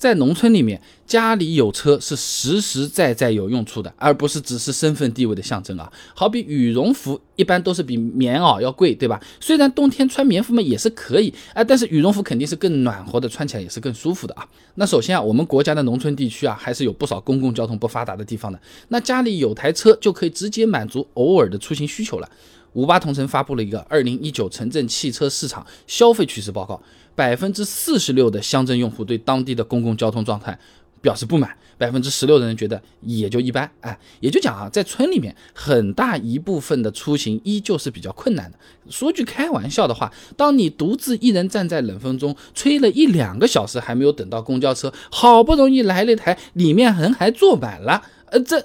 在农村里面，家里有车是实实在在有用处的，而不是只是身份地位的象征啊。好比羽绒服，一般都是比棉袄要贵，对吧？虽然冬天穿棉服嘛也是可以啊，但是羽绒服肯定是更暖和的，穿起来也是更舒服的啊。那首先啊，我们国家的农村地区啊，还是有不少公共交通不发达的地方的。那家里有台车，就可以直接满足偶尔的出行需求了。五八同城发布了一个二零一九城镇汽车市场消费趋势报告。百分之四十六的乡镇用户对当地的公共交通状态表示不满，百分之十六的人觉得也就一般。哎，也就讲啊，在村里面，很大一部分的出行依旧是比较困难的。说句开玩笑的话，当你独自一人站在冷风中，吹了一两个小时还没有等到公交车，好不容易来了一台，里面人还坐满了，呃，这。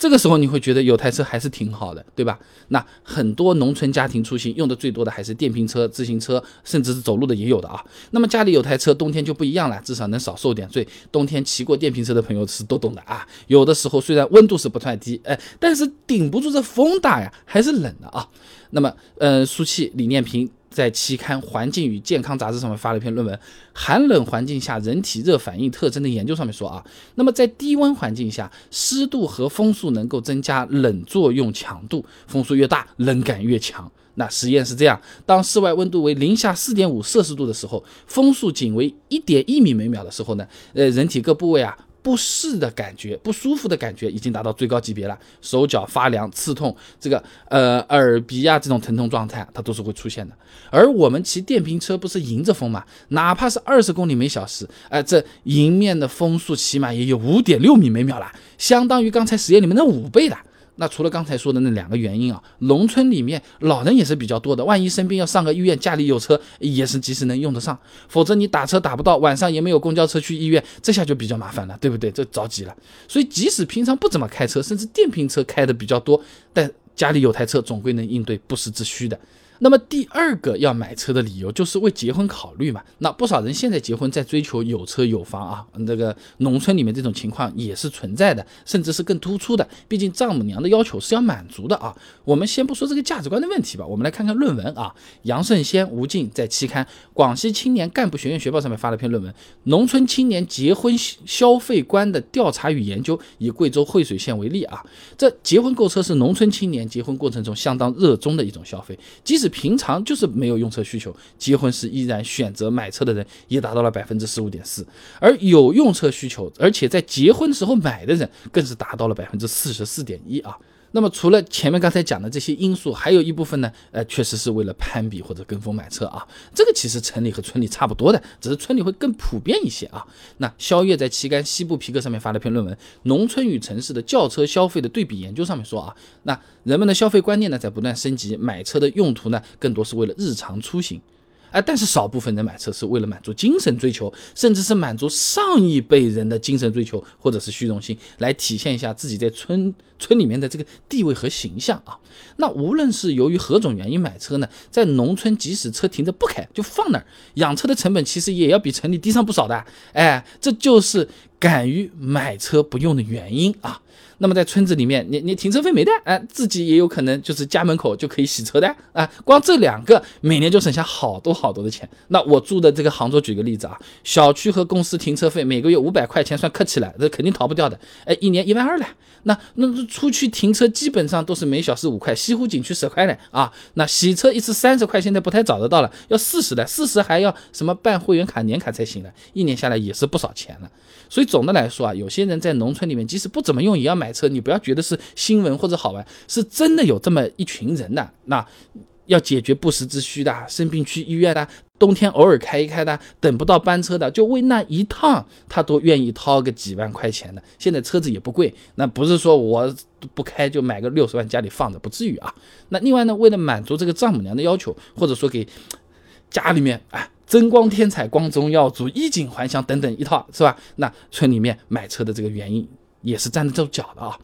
这个时候你会觉得有台车还是挺好的，对吧？那很多农村家庭出行用的最多的还是电瓶车、自行车，甚至是走路的也有的啊。那么家里有台车，冬天就不一样了，至少能少受点罪。冬天骑过电瓶车的朋友是都懂的啊。有的时候虽然温度是不太低，哎，但是顶不住这风大呀，还是冷的啊。那么，呃，舒淇、李念平。在期刊《环境与健康》杂志上面发了一篇论文，《寒冷环境下人体热反应特征的研究》上面说啊，那么在低温环境下，湿度和风速能够增加冷作用强度，风速越大，冷感越强。那实验是这样：当室外温度为零下四点五摄氏度的时候，风速仅为一点一米每秒的时候呢，呃，人体各部位啊。不适的感觉，不舒服的感觉已经达到最高级别了，手脚发凉、刺痛，这个呃耳鼻啊这种疼痛状态，它都是会出现的。而我们骑电瓶车不是迎着风嘛，哪怕是二十公里每小时，哎，这迎面的风速起码也有五点六米每秒了，相当于刚才实验里面的五倍了。那除了刚才说的那两个原因啊，农村里面老人也是比较多的，万一生病要上个医院，家里有车也是及时能用得上，否则你打车打不到，晚上也没有公交车去医院，这下就比较麻烦了，对不对？这着急了。所以即使平常不怎么开车，甚至电瓶车开的比较多，但家里有台车，总归能应对不时之需的。那么第二个要买车的理由就是为结婚考虑嘛。那不少人现在结婚在追求有车有房啊，这个农村里面这种情况也是存在的，甚至是更突出的。毕竟丈母娘的要求是要满足的啊。我们先不说这个价值观的问题吧，我们来看看论文啊。杨胜先、吴静在期刊《广西青年干部学院学报》上面发了篇论文《农村青年结婚消费观的调查与研究》，以贵州惠水县为例啊。这结婚购车是农村青年结婚过程中相当热衷的一种消费，即使平常就是没有用车需求，结婚时依然选择买车的人也达到了百分之十五点四，而有用车需求，而且在结婚时候买的人更是达到了百分之四十四点一啊。那么除了前面刚才讲的这些因素，还有一部分呢，呃，确实是为了攀比或者跟风买车啊。这个其实城里和村里差不多的，只是村里会更普遍一些啊。那肖月在期刊《西部皮革》上面发了篇论文《农村与城市的轿车消费的对比研究》上面说啊，那人们的消费观念呢在不断升级，买车的用途呢更多是为了日常出行。哎，但是少部分人买车是为了满足精神追求，甚至是满足上一辈人的精神追求，或者是虚荣心，来体现一下自己在村村里面的这个地位和形象啊。那无论是由于何种原因买车呢，在农村即使车停着不开，就放那儿，养车的成本其实也要比城里低上不少的。哎，这就是敢于买车不用的原因啊。那么在村子里面，你你停车费没的，哎，自己也有可能就是家门口就可以洗车的，啊，光这两个每年就省下好多好多的钱。那我住的这个杭州，举个例子啊，小区和公司停车费每个月五百块钱算客气了，这肯定逃不掉的。哎，一年一万二了，那那出去停车基本上都是每小时五块，西湖景区十块嘞啊。那洗车一次三十块，现在不太找得到了，要四十的，四十还要什么办会员卡、年卡才行了，一年下来也是不少钱了。所以总的来说啊，有些人在农村里面，即使不怎么用，也要买车。你不要觉得是新闻或者好玩，是真的有这么一群人的。那要解决不时之需的，生病去医院的，冬天偶尔开一开的，等不到班车的，就为那一趟，他都愿意掏个几万块钱的。现在车子也不贵，那不是说我不开就买个六十万家里放着，不至于啊。那另外呢，为了满足这个丈母娘的要求，或者说给家里面啊。增光添彩、光宗耀祖、衣锦还乡等等一套，是吧？那村里面买车的这个原因也是站得住脚的啊。